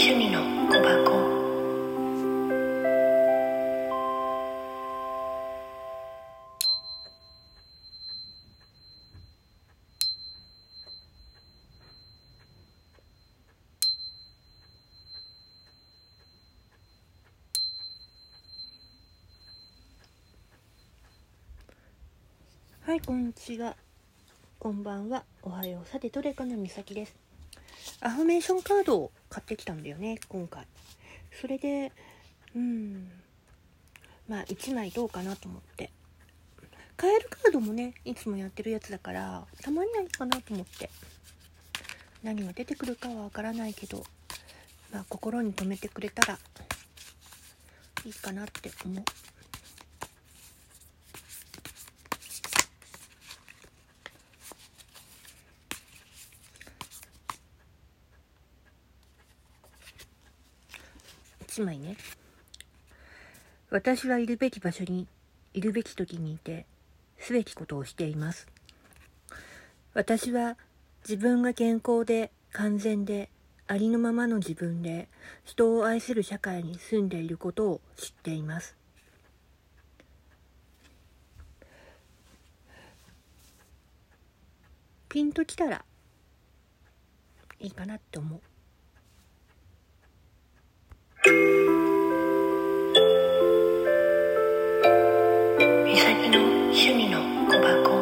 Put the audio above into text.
趣味の小箱はい、こんにちは。こんばんは。おはよう。さて、どれかのみさです。アフメーションカードを買ってきたんだよね、今回。それで、うん。まあ、1枚どうかなと思って。カエルカードもね、いつもやってるやつだから、たまにはいいかなと思って。何が出てくるかはわからないけど、まあ、心に留めてくれたら、いいかなって思う。1枚ね。私はいるべき場所にいるべき時にいてすべきことをしています。私は自分が健康で完全でありのままの自分で人を愛する社会に住んでいることを知っています。ピンときたらいいかなって思う。岬の趣味の小箱。